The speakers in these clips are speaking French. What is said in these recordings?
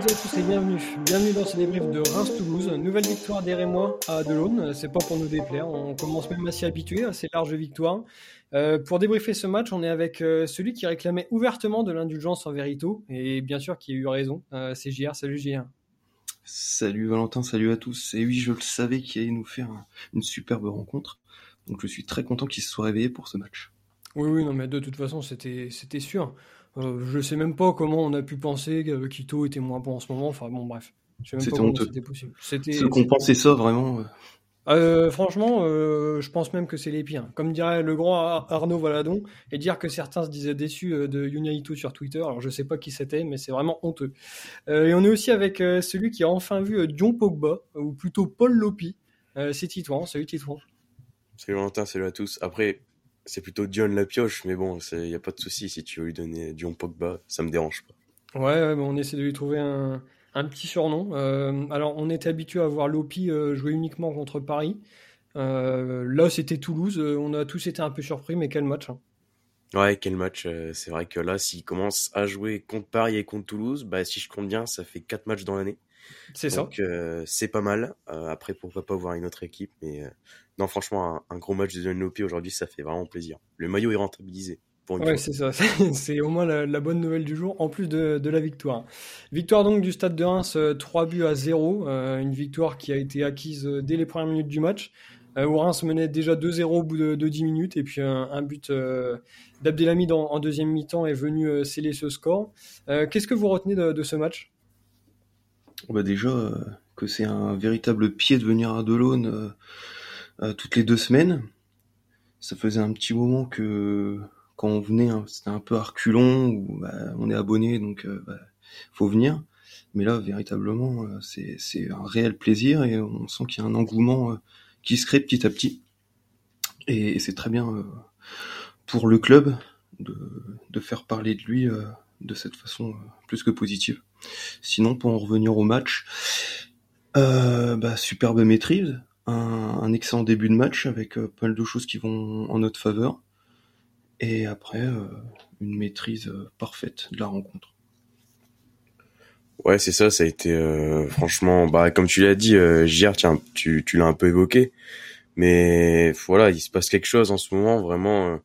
toutes et à tous et bienvenue. Bienvenue dans ce débrief de Reims-Toulouse. Nouvelle victoire des Rémois à Delaune. C'est pas pour nous déplaire. On commence même à s'y habituer à ces larges victoires. Euh, pour débriefer ce match, on est avec euh, celui qui réclamait ouvertement de l'indulgence en Vérito et bien sûr qui a eu raison. Euh, c'est JR. Salut JR. Salut Valentin, salut à tous. Et oui, je le savais qu'il allait nous faire une superbe rencontre. Donc je suis très content qu'il se soit réveillé pour ce match. Oui, oui, non, mais de toute façon, c'était, c'était sûr. Euh, je sais même pas comment on a pu penser que Quito était moins bon en ce moment. Enfin bon, bref. C'était honteux. C'était possible. C'était. Ceux qui pensé ça vraiment. Euh. Euh, franchement, je pense même que c'est les pires. Comme dirait le grand Arnaud Valadon, et dire que certains se disaient déçus de Yunaito sur Twitter. Alors je sais pas qui c'était, mais c'est vraiment honteux. et on est aussi avec celui qui a enfin vu Dion Pogba, ou plutôt Paul Lopi. c'est Titouan. Salut Titouan. Salut Valentin, salut à tous. Après, c'est plutôt Dion la pioche, mais bon, il n'y a pas de souci si tu veux lui donner Dion Pogba, ça me dérange pas. Ouais, on essaie de lui trouver un, petit surnom. Euh, alors, on était habitué à voir Lopi euh, jouer uniquement contre Paris. Euh, là, c'était Toulouse. On a tous été un peu surpris, mais quel match. Hein. Ouais, quel match. c'est vrai que là, s'il commence à jouer contre Paris et contre Toulouse, bah, si je compte bien, ça fait 4 matchs dans l'année. C'est ça. Donc, c'est pas mal. après, pourquoi pas voir une autre équipe, mais non, franchement, un, gros match de Lopi aujourd'hui, ça fait vraiment plaisir. Le maillot est rentabilisé. Ouais, c'est ça. C'est au moins la, bonne nouvelle du jour, en plus de, la victoire. Victoire donc du Stade de Reims, 3 euh, buts à 0. Euh, une victoire qui a été acquise euh, dès les premières minutes du match. où Reims menait déjà 2-0 au bout de, 10 minutes. Et puis un, but d'Abdelhamid en, deuxième mi-temps est venu sceller ce score. Qu'est-ce que vous retenez de, ce match? Bah Déjà, que c'est un véritable pied de venir à Delaune euh, toutes les deux semaines. Ça faisait un petit moment que quand on venait, hein, c'était un peu arculon, ou bah, on est abonné, donc euh, bah, faut venir. Mais là, véritablement, euh, c'est un réel plaisir et on sent qu'il y a un engouement qui se crée petit à petit. Et, c'est très bien pour le club de, de, faire parler de lui de cette façon plus que positive. Sinon, pour en revenir au match, bah, superbe maîtrise, un, excellent début de match avec euh, pas mal de choses qui vont en notre faveur. Et après, euh, une maîtrise euh, parfaite de la rencontre. Ouais, c'est ça, ça a été franchement, bah comme tu l'as dit, hier, tiens, tu, tu l'as un peu évoqué, mais voilà, il se passe quelque chose en ce moment, vraiment.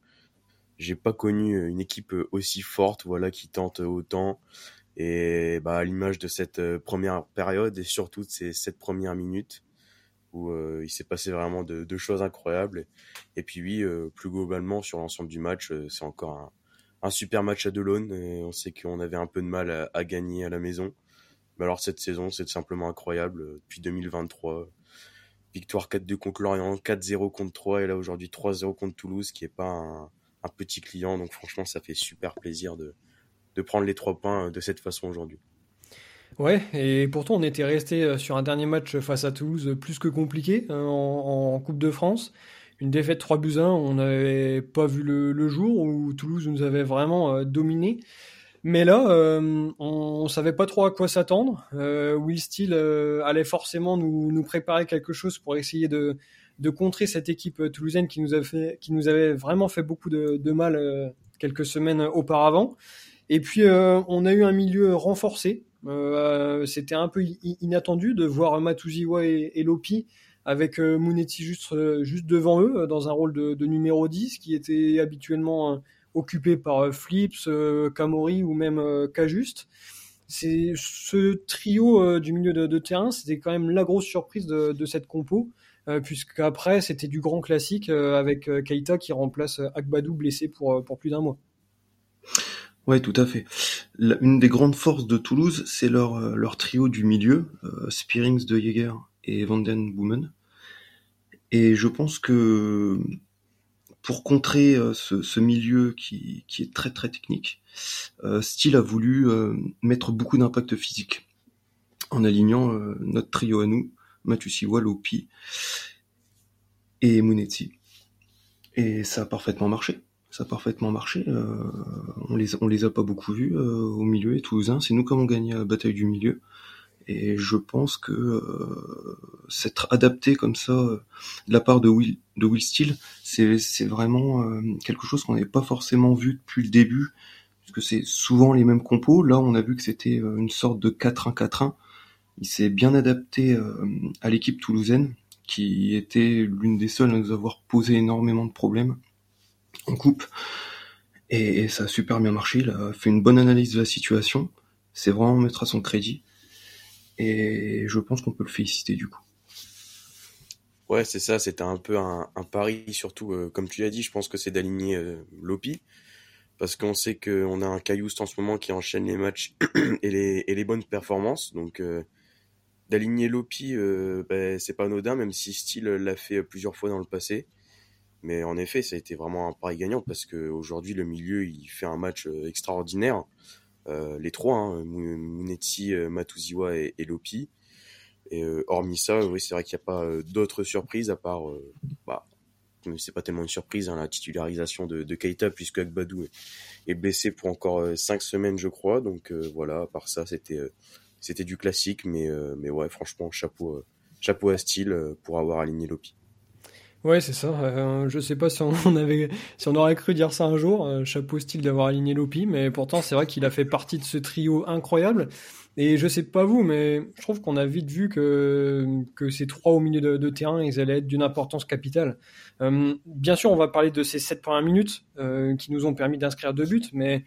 j'ai pas connu une équipe aussi forte, voilà, qui tente autant, et bah à l'image de cette première période et surtout de ces sept premières minutes, où euh, il s'est passé vraiment de, choses incroyables. Et, puis oui, euh, plus globalement sur l'ensemble du match, euh, c'est encore un, super match à Delaune. On sait qu'on avait un peu de mal à, gagner à la maison. Mais alors cette saison, c'est simplement incroyable. Depuis 2023, victoire 4-2 contre Lorient, 4-0 contre 3 et là aujourd'hui 3-0 contre Toulouse, qui est pas un, petit client. Donc franchement, ça fait super plaisir de, de prendre les trois points de cette façon aujourd'hui. Ouais, et pourtant on était resté euh, sur un dernier match face à Toulouse plus que compliqué hein, en, Coupe de France. Une défaite 3 buts 1, on n'avait pas vu le, jour où Toulouse nous avait vraiment euh, dominé. Mais là, euh, on, ne savait pas trop à quoi s'attendre. Will Steele allait forcément nous, préparer quelque chose pour essayer de, contrer cette équipe toulousaine qui nous, avait qui nous avait vraiment fait beaucoup de mal quelques semaines auparavant. Et puis on a eu un milieu renforcé euh, c'était un peu inattendu de voir Matuziwa et, Lopi avec euh, Munetti juste, euh, juste devant eux dans un rôle de, numéro 10 qui était habituellement occupé par Flips, Kamori ou même Kajuste. C'est ce trio du milieu de, terrain, c'était quand même la grosse surprise de, cette compo, puisqu'après c'était du grand classique avec Keita qui remplace Akbadou blessé pour, pour plus d'un mois. Ouais, tout à fait. une des grandes forces de Toulouse, c'est leur, euh, leur trio du milieu, euh, Spearings de Jäger et Vanden Boomen. Et je pense que pour contrer euh, ce, milieu qui, qui, est très très technique, Steele a voulu mettre beaucoup d'impact physique en alignant notre trio à nous, Matusiwa, Lopi et Munetti. Et ça a parfaitement marché ça a parfaitement marché. Euh, on les on les a pas beaucoup vus euh, au milieu et toulousain. C'est nous qui avons gagné la bataille du milieu. Et je pense que euh, s'être adapté comme ça de la part de Will de Will Steele, c'est c'est vraiment quelque chose qu'on n'avait pas forcément vu depuis le début puisque c'est souvent les mêmes compos. Là, on a vu que c'était une sorte de 4-1-4-1. Il s'est bien adapté à l'équipe toulousaine, qui était l'une des seules à nous avoir posé énormément de problèmes en coupe. Et, ça a super bien marché. Il a fait une bonne analyse de la situation. C'est vraiment mettre à son crédit. Et je pense qu'on peut le féliciter du coup. Ouais, c'est ça. C'était un peu un, pari, surtout, euh, comme tu l'as dit, je pense que c'est d'aligner euh, Lopi. Parce qu'on sait qu'on a un Caillouste en ce moment qui enchaîne les matchs et, les, et les bonnes performances. Donc, euh, d'aligner Lopi, ben, c'est pas anodin, même si Steele l'a fait plusieurs fois dans le passé. Mais en effet, ça a été vraiment un pari gagnant parce qu'aujourd'hui, le milieu, il fait un match euh, extraordinaire. Euh, les trois, hein, Munetsi, euh, Matuziwa et, Lopi. Et hormis ça, oui, c'est vrai qu'il n'y a pas d'autres surprises à part, bah, c'est pas tellement une surprise, hein, la titularisation de, de Keita, puisque Agbadou est, blessé pour encore cinq semaines, je crois. Donc voilà, à part ça, c'était c'était du classique, mais, mais ouais, franchement, chapeau, chapeau à style pour avoir aligné Lopi. Ouais, c'est ça. Euh, je sais pas si on avait, si on aurait cru dire ça un jour. Euh, chapeau style d'avoir aligné Lopi, mais pourtant c'est vrai qu'il a fait partie de ce trio incroyable. Et je sais pas vous, mais je trouve qu'on a vite vu que que ces trois au milieu de, terrain, ils allaient être d'une importance capitale. Euh, bien sûr, on va parler de ces sept premières minutes euh, qui nous ont permis d'inscrire deux buts, mais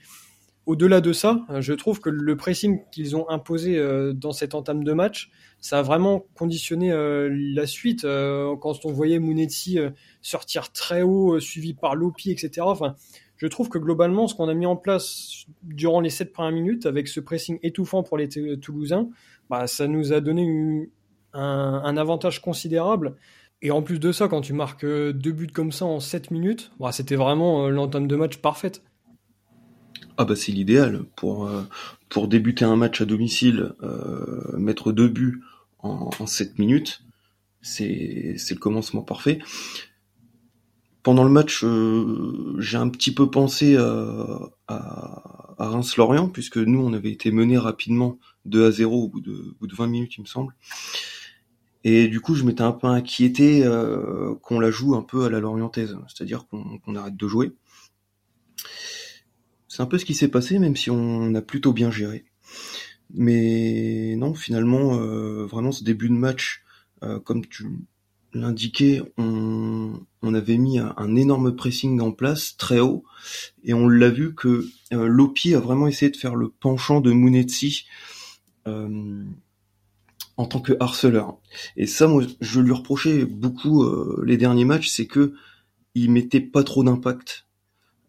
au-delà de ça, je trouve que le pressing qu'ils ont imposé dans cette entame de match, ça a vraiment conditionné euh, la suite. Euh, quand on voyait Mounetzi euh, sortir très haut, suivi par Lopi, etc. Enfin, je trouve que globalement, ce qu'on a mis en place durant les sept premières minutes, avec ce pressing étouffant pour les Toulousains, bah, ça nous a donné un, avantage considérable. Et en plus de ça, quand tu marques deux buts comme ça en 7 minutes, bah, c'était vraiment l'entame de match parfaite. Ah bah c'est l'idéal pour pour débuter un match à domicile, mettre deux buts en, en 7 minutes, c'est le commencement parfait. Pendant le match, euh, j'ai un petit peu pensé à, à, à Reims-Lorient, puisque nous, on avait été mené rapidement 2 à 0 au bout de, bout de 20 minutes, il me semble. Et du coup, je m'étais un peu inquiété euh, qu'on la joue un peu à la lorientaise, c'est-à-dire qu'on arrête de jouer. C'est un peu ce qui s'est passé, même si on a plutôt bien géré. Mais non, finalement, euh, vraiment ce début de match, euh, comme tu l'indiquais, on, on, avait mis un, énorme pressing en place, très haut, et on l'a vu que euh, Lopi a vraiment essayé de faire le penchant de Munetsi euh, en tant que harceleur. Et ça, moi, je lui reprochais beaucoup les derniers matchs, c'est que il mettait pas trop d'impact.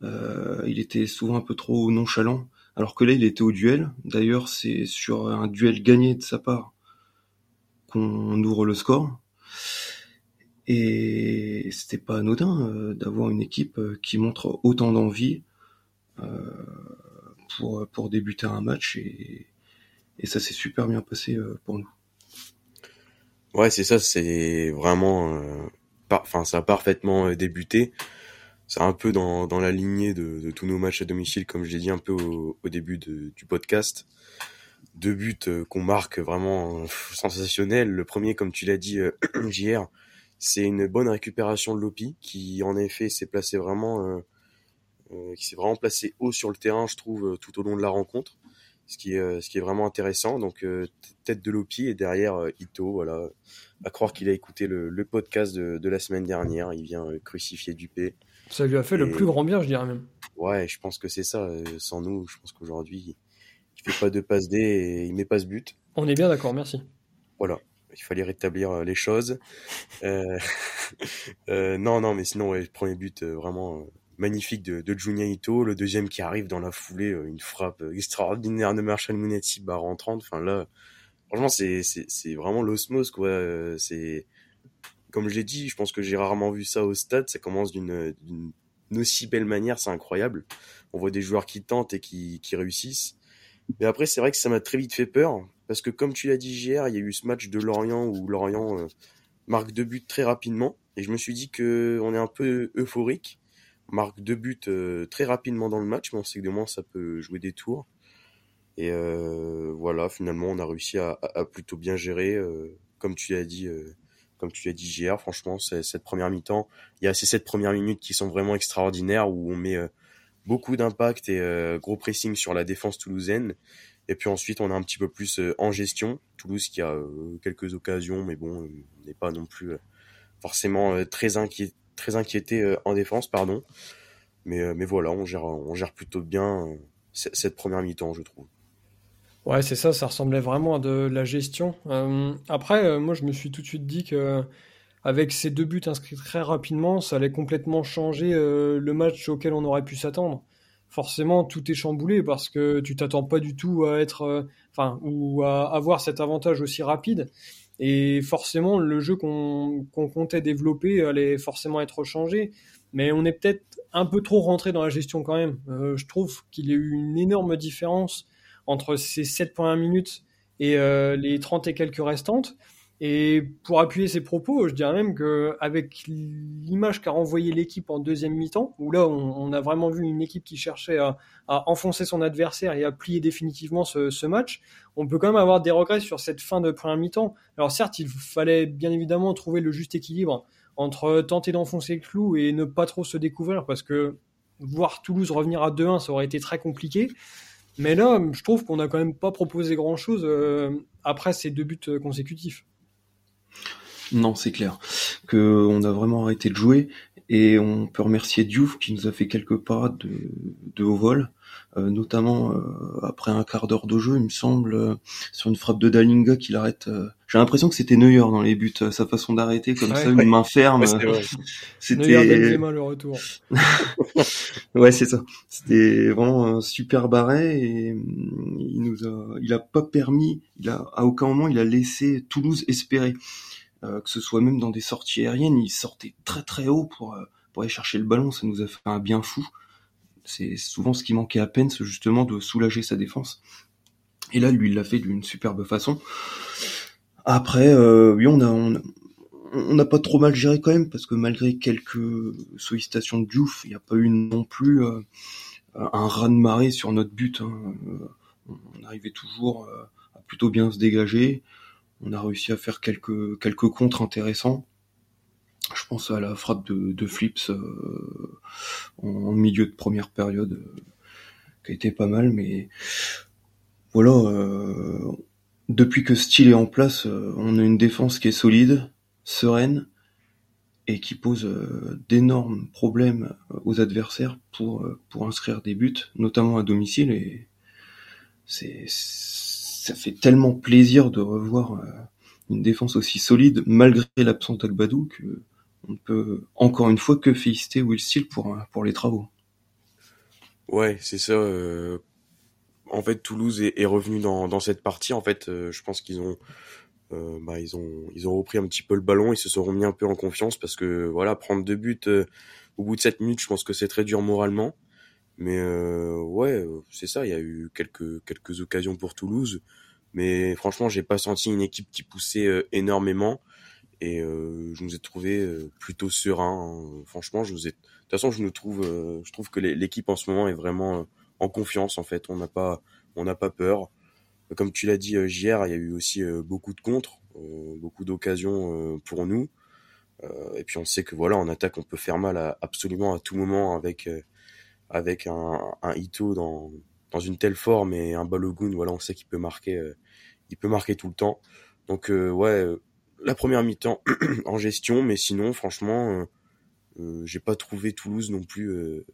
Il était souvent un peu trop nonchalant alors que là il était au duel. D'ailleurs c'est sur un duel gagné de sa part qu'on ouvre le score. Et c'était pas anodin euh, d'avoir une équipe euh, qui montre autant d'envie euh, pour, pour débuter un match et, et ça s'est super bien passé pour nous. Ouais, c'est ça, c'est vraiment, enfin, ça a parfaitement débuté c'est un peu dans, dans la lignée de, de, tous nos matchs à domicile, comme je l'ai dit un peu au, au début de, du podcast. Deux buts euh, qu'on marque vraiment sensationnels. Le premier, comme tu l'as dit euh, hier, c'est une bonne récupération de Lopi, qui en effet s'est placé vraiment, euh, euh qui s'est vraiment placé haut sur le terrain, je trouve, tout au long de la rencontre. Ce qui est, ce qui est vraiment intéressant. Donc tête de Lopi et derrière Ito, voilà. À croire qu'il a écouté le, le podcast de, de, la semaine dernière, il vient crucifier Dupé. Ça lui a fait le plus grand bien, je dirais même. Ouais, je pense que c'est ça. Euh, sans nous, je pense qu'aujourd'hui, il fait pas de passe D et il met pas ce but. On est bien d'accord, merci. Voilà, il fallait rétablir euh, les choses. euh, euh, non, non, mais sinon, ouais, le premier but vraiment magnifique de, de Junya Ito, le deuxième qui arrive dans la foulée, une frappe extraordinaire de Marshall Munetti barre en 30. Enfin là, franchement, c'est c'est vraiment l'osmose quoi. C'est comme je l'ai dit, je pense que j'ai rarement vu ça au stade. Ça commence d'une aussi belle manière, c'est incroyable. On voit des joueurs qui tentent et qui, qui réussissent. Mais après, c'est vrai que ça m'a très vite fait peur. Parce que comme tu l'as dit hier, il y a eu ce match de Lorient où Lorient euh, marque deux buts très rapidement. Et je me suis dit que on est un peu euphorique. On marque deux buts euh, très rapidement dans le match, mais on sait que de ça peut jouer des tours. Et euh, voilà, finalement, on a réussi à, à, plutôt bien gérer. Euh, comme tu l'as dit, comme tu l'as dit hier, franchement, cette première mi-temps, il y a ces sept premières minutes qui sont vraiment extraordinaires où on met euh, beaucoup d'impact et gros pressing sur la défense toulousaine. Et puis ensuite, on a un petit peu plus en gestion. Toulouse qui a quelques occasions, mais bon, n'est pas non plus forcément très, inquiet, très inquiété en défense, pardon. Mais, mais voilà, on gère, on gère plutôt bien cette première mi-temps, je trouve. Ouais, c'est ça, ça ressemblait vraiment à de la gestion. Euh, après, euh, moi, je me suis tout de suite dit que avec ces deux buts inscrits très rapidement, ça allait complètement changer euh, le match auquel on aurait pu s'attendre. Forcément, tout est chamboulé parce que tu t'attends pas du tout à être, enfin, ou à avoir cet avantage aussi rapide. Et forcément, le jeu qu'on comptait développer allait forcément être changé. Mais on est peut-être un peu trop rentré dans la gestion quand même. je trouve qu'il y a eu une énorme différence entre ces 7.1 minutes et euh, les 30 et quelques restantes. Et pour appuyer ces propos, je dirais même qu'avec l'image qu'a renvoyé l'équipe en deuxième mi-temps, où là on, a vraiment vu une équipe qui cherchait à, enfoncer son adversaire et à plier définitivement ce, match, on peut quand même avoir des regrets sur cette fin de première mi-temps. Alors certes, il fallait bien évidemment trouver le juste équilibre entre tenter d'enfoncer le clou et ne pas trop se découvrir, parce que voir Toulouse revenir à 2-1, ça aurait été très compliqué. Mais là, je trouve qu'on n'a quand même pas proposé grand-chose euh, après ces deux buts euh, consécutifs. Non, c'est clair. Que on a vraiment arrêté de jouer et on peut remercier Diouf qui nous a fait quelques parades de, de haut vol. Euh, notamment euh, après un quart d'heure de jeu, il me semble, euh, sur une frappe de Dalinga qu'il arrête. J'ai l'impression que c'était Neuer dans les buts, sa façon d'arrêter comme ça, une main ferme. c'était le retour. ouais, c'est ça. C'était vraiment un super barret et mm, il nous a, il a pas permis, il a à aucun moment il a laissé Toulouse espérer. Que ce soit même dans des sorties aériennes, il sortait très très haut pour pour aller chercher le ballon, ça nous a fait un bien fou. C'est souvent ce qui manquait à peine, c'est justement de soulager sa défense. Et là, lui, il l'a fait d'une superbe façon. Après, euh, oui, on a, on n'a pas trop mal géré quand même, parce que malgré quelques sollicitations de Diouf, il n'y a pas eu non plus euh, un raz-de-marée sur notre but. Hein. On arrivait toujours euh, à plutôt bien se dégager. On a réussi à faire quelques, quelques contres intéressants. Je pense à la frappe de, de Flips euh, en, milieu de première période, euh, qui a été pas mal, mais voilà. Euh, depuis que Steele est en place, on a une défense qui est solide, sereine, et qui pose d'énormes problèmes aux adversaires pour pour inscrire des buts, notamment à domicile. Et c'est ça fait tellement plaisir de revoir une défense aussi solide malgré l'absence d'Agbadou que on peut encore une fois que féliciter Will Steele pour, pour les travaux. Ouais, c'est ça. Euh, en fait, Toulouse est, revenu dans, cette partie. En fait, euh, je pense qu'ils ont, euh, bah, ils ont, ont repris un petit peu le ballon. Ils se sont remis un peu en confiance parce que voilà, prendre deux buts au bout de sept minutes, je pense que c'est très dur moralement. Mais ouais, c'est ça. Il y a eu quelques quelques occasions pour Toulouse, mais franchement, j'ai pas senti une équipe qui poussait énormément et euh, je nous ai trouvé euh, plutôt serein. Hein. Franchement, je vous ai. De toute façon, je nous trouve, euh, je trouve que l'équipe en ce moment est vraiment en confiance. En fait, on n'a pas, on n'a pas peur. Comme tu l'as dit hier, il y a eu aussi beaucoup de contres, beaucoup d'occasions pour nous. et puis on sait que voilà, en attaque, on peut faire mal à, absolument à tout moment avec avec un, un Ito dans dans une telle forme et un Balogun. Voilà, on sait qu'il peut marquer, il peut marquer tout le temps. Donc ouais la première mi-temps en gestion, mais sinon, franchement, euh, euh, j'ai pas trouvé Toulouse non plus. Euh...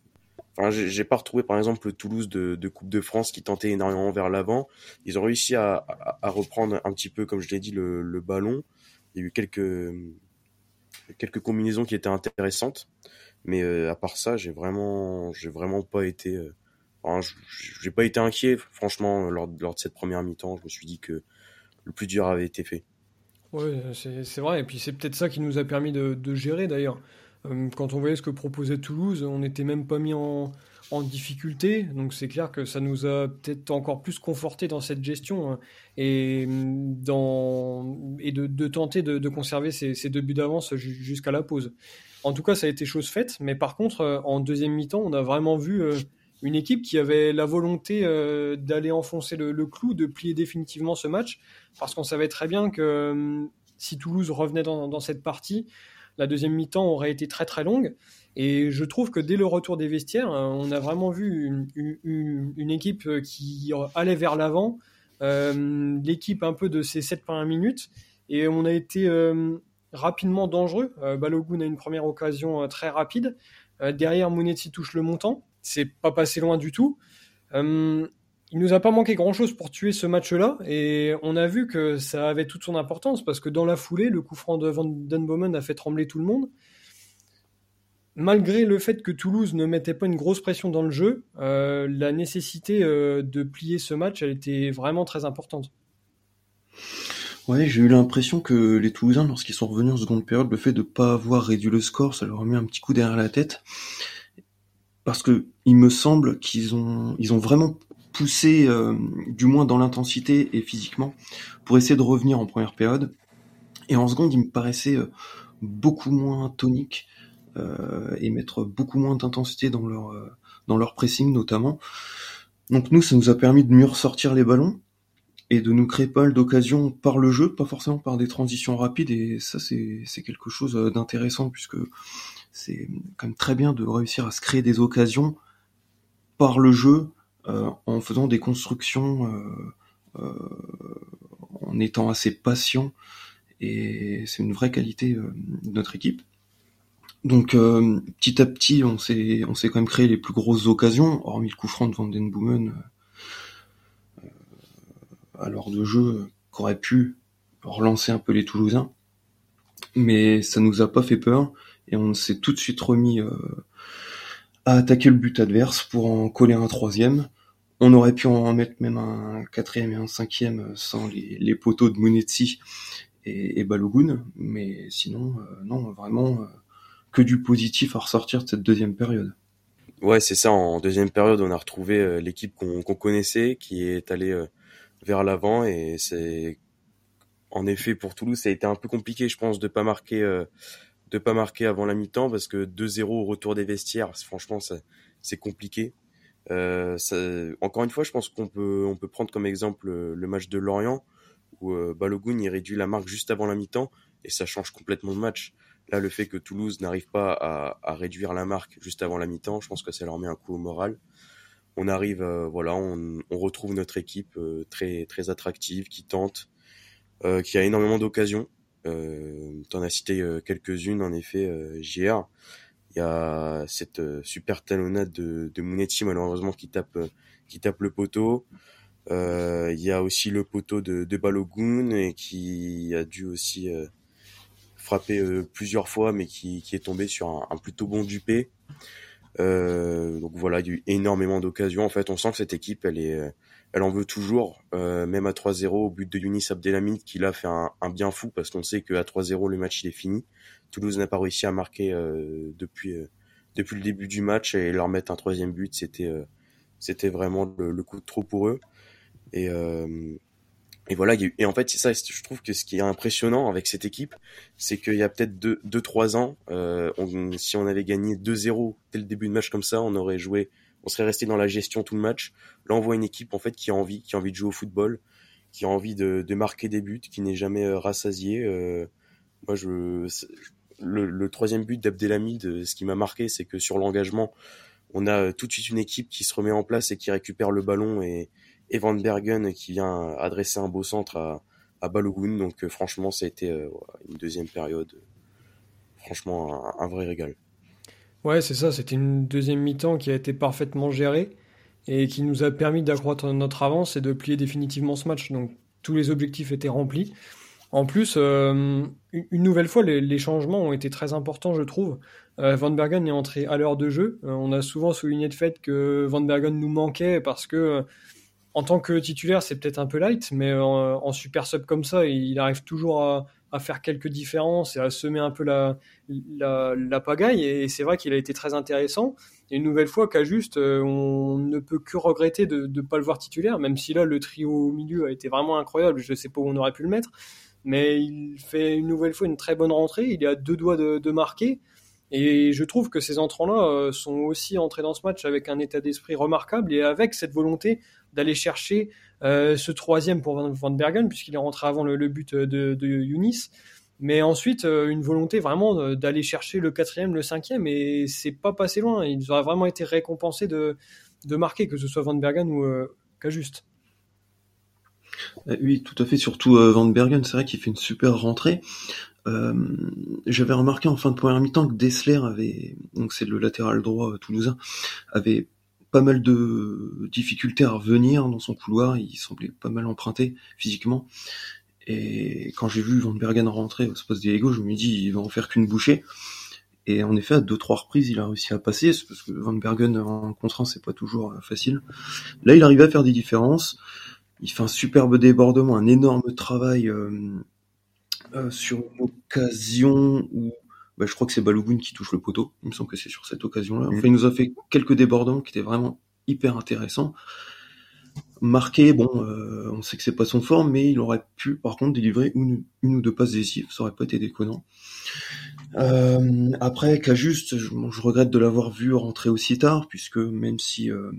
Enfin, j'ai pas retrouvé par exemple le Toulouse de, de, Coupe de France qui tentait énormément vers l'avant. Ils ont réussi à, à, à, reprendre un petit peu, comme je l'ai dit, le, le, ballon. Il y a eu quelques quelques combinaisons qui étaient intéressantes, mais euh, à part ça, j'ai vraiment, j'ai vraiment pas été. Euh, j'ai pas été inquiet, franchement, lors, lors de cette première mi-temps. Je me suis dit que le plus dur avait été fait. Oui, c'est vrai. Et puis c'est peut-être ça qui nous a permis de, gérer d'ailleurs. Euh, quand on voyait ce que proposait Toulouse, on n'était même pas mis en, difficulté. Donc c'est clair que ça nous a peut-être encore plus conforté dans cette gestion hein. et, dans, et de, tenter de, conserver ces, deux buts d'avance jusqu'à la pause. En tout cas, ça a été chose faite. Mais par contre, euh, en deuxième mi-temps, on a vraiment vu euh, une équipe qui avait la volonté euh, d'aller enfoncer le, clou, de plier définitivement ce match, parce qu'on savait très bien que si Toulouse revenait dans, cette partie, la deuxième mi-temps aurait été très très longue. Et je trouve que dès le retour des vestiaires, on a vraiment vu une, équipe qui allait vers l'avant, l'équipe un peu de ces 7 premières minutes, et on a été rapidement dangereux. Balogun a une première occasion très rapide. derrière, Mounetzi touche le montant. C'est pas passé loin du tout. Euh, il nous a pas manqué grand chose pour tuer ce match-là et on a vu que ça avait toute son importance parce que dans la foulée, le coup franc de Van Den a fait trembler tout le monde. Malgré le fait que Toulouse ne mettait pas une grosse pression dans le jeu, euh, la nécessité euh, de plier ce match, elle était vraiment très importante. Ouais, j'ai eu l'impression que les Toulousains, lorsqu'ils sont revenus en seconde période, le fait de pas avoir réduit le score, ça leur a mis un petit coup derrière la tête. Parce que il me semble qu'ils ont ils ont vraiment poussé euh, du moins dans l'intensité et physiquement pour essayer de revenir en première période. Et en seconde il me paraissait euh, beaucoup moins tonique euh, et mettre beaucoup moins d'intensité dans leur dans leur pressing notamment. Donc nous ça nous a permis de mieux ressortir les ballons et de nous créer pas mal d'occasions par le jeu, pas forcément par des transitions rapides, et ça c'est quelque chose d'intéressant puisque c'est quand même très bien de réussir à se créer des occasions par le jeu euh, en faisant des constructions euh, euh, en étant assez patient et c'est une vraie qualité de notre équipe. Donc petit à petit, on s'est on s'est quand même créé les plus grosses occasions, hormis le coup franc de Van Den Boomen à l'heure de jeu, qu'aurait pu relancer un peu les Toulousains. Mais ça nous a pas fait peur et on s'est tout de suite remis euh, à attaquer le but adverse pour en coller un troisième. On aurait pu en mettre même un quatrième et un cinquième sans les, poteaux de Munetsi et, et Balogun, mais sinon, euh, non, vraiment euh, que du positif à ressortir de cette deuxième période. Ouais, c'est ça. En deuxième période, on a retrouvé l'équipe qu'on connaissait, qui est allée vers l'avant, et c'est en effet pour Toulouse, ça a été un peu compliqué, je pense, de pas marquer de pas marquer avant la mi-temps parce que 2-0 au retour des vestiaires, franchement, c'est compliqué. Euh, encore une fois, je pense qu'on peut, on peut prendre comme exemple le match de Lorient où euh, Balogun il réduit la marque juste avant la mi-temps et ça change complètement le match. Là, le fait que Toulouse n'arrive pas à, réduire la marque juste avant la mi-temps, je pense que ça leur met un coup au moral. On arrive, euh, voilà, on, retrouve notre équipe très très attractive, qui tente, qui a énormément d'occasions. Euh, T'en as cité euh, quelques-unes, en effet, euh, JR. Il y a cette euh, super talonnade de, de Munetti, malheureusement, qui tape, qui tape le poteau. Il y a aussi le poteau de, de Balogun qui a dû aussi frapper plusieurs fois, mais qui, qui est tombé sur un, un plutôt bon Dupé. Euh, donc voilà, il y a eu énormément d'occasions. En fait, on sent que cette équipe, elle est, elle en veut toujours, euh, même à 3-0 au but de Younis Abdelhamid qui l'a fait un, bien fou parce qu'on sait qu'à 3-0 le match il est fini. Toulouse n'a pas réussi à marquer euh, depuis euh, depuis le début du match et leur mettre un troisième but c'était c'était vraiment le, coup de trop pour eux et et voilà et en fait c'est ça je trouve que ce qui est impressionnant avec cette équipe c'est qu'il y a peut-être deux deux trois ans si on avait gagné 2-0 dès le début de match comme ça on aurait joué on serait resté dans la gestion tout le match. Là, on voit une équipe en fait qui a envie, qui a envie de jouer au football, qui a envie de, marquer des buts, qui n'est jamais euh, rassasié. Euh, moi, je le, troisième but d'Abdelhamid, euh, ce qui m'a marqué, c'est que sur l'engagement, on a tout de suite une équipe qui se remet en place et qui récupère le ballon et, et Van Bergen qui vient adresser un beau centre à, à Balogun. Donc franchement, ça a été une deuxième période. Franchement, un vrai régal. Ouais, c'est ça. C'était une deuxième mi-temps qui a été parfaitement gérée et qui nous a permis d'accroître notre avance et de plier définitivement ce match. Donc tous les objectifs étaient remplis. En plus, euh, une nouvelle fois, les, changements ont été très importants, je trouve. Euh, Van Bergen est entré à l'heure de jeu. Euh, on a souvent souligné le fait que Van Bergen nous manquait parce que, en tant que titulaire, c'est peut-être un peu light, mais en, super sub comme ça, il arrive toujours à, faire quelques différences et à semer un peu la, pagaille. Et c'est vrai qu'il a été très intéressant. Et une nouvelle fois, qu'à juste, euh, on ne peut que regretter de ne pas le voir titulaire, même si là, le trio au milieu a été vraiment incroyable. Je ne sais pas où on aurait pu le mettre. Mais il fait une nouvelle fois une très bonne rentrée. Il est à deux doigts de, marquer. Et je trouve que ces entrants-là euh, sont aussi entrés dans ce match avec un état d'esprit remarquable et avec cette volonté d'aller chercher euh, ce troisième pour Van Bergen, puisqu'il est rentré avant le, but de, de Younis. Mais ensuite, une volonté vraiment d'aller chercher le quatrième, le cinquième, et c'est pas passé loin. Ils auraient vraiment été récompensés de, marquer, que ce soit Van Bergen ou Cajuste. Oui, tout à fait. Surtout Van Bergen, c'est vrai qu'il fait une super rentrée. Euh, j'avais remarqué en fin de première mi-temps que Dessler avait, donc c'est le latéral droit toulousain, avait pas mal de difficultés à revenir dans son couloir, il semblait pas mal emprunté physiquement. Et quand j'ai vu Van Bergen rentrer au poste Diego, je me dis il va en faire qu'une bouchée. Et en effet, à deux trois reprises, il a réussi à passer, parce que Van Bergen en contre c'est pas toujours facile. Là, il arrive à faire des différences. Il fait un superbe débordement, un énorme travail euh, euh, sur une occasion où bah, je crois que c'est Balogun qui touche le poteau. Il me semble que c'est sur cette occasion-là. Enfin, il nous a fait quelques débordements qui étaient vraiment hyper intéressants. Marqué, bon, euh, on sait que c'est pas son forme, mais il aurait pu, par contre, délivrer une, ou deux passes décisives. Ça aurait pas été déconnant. Euh, après, Cajuste, je, je regrette de l'avoir vu rentrer aussi tard, puisque même si euh,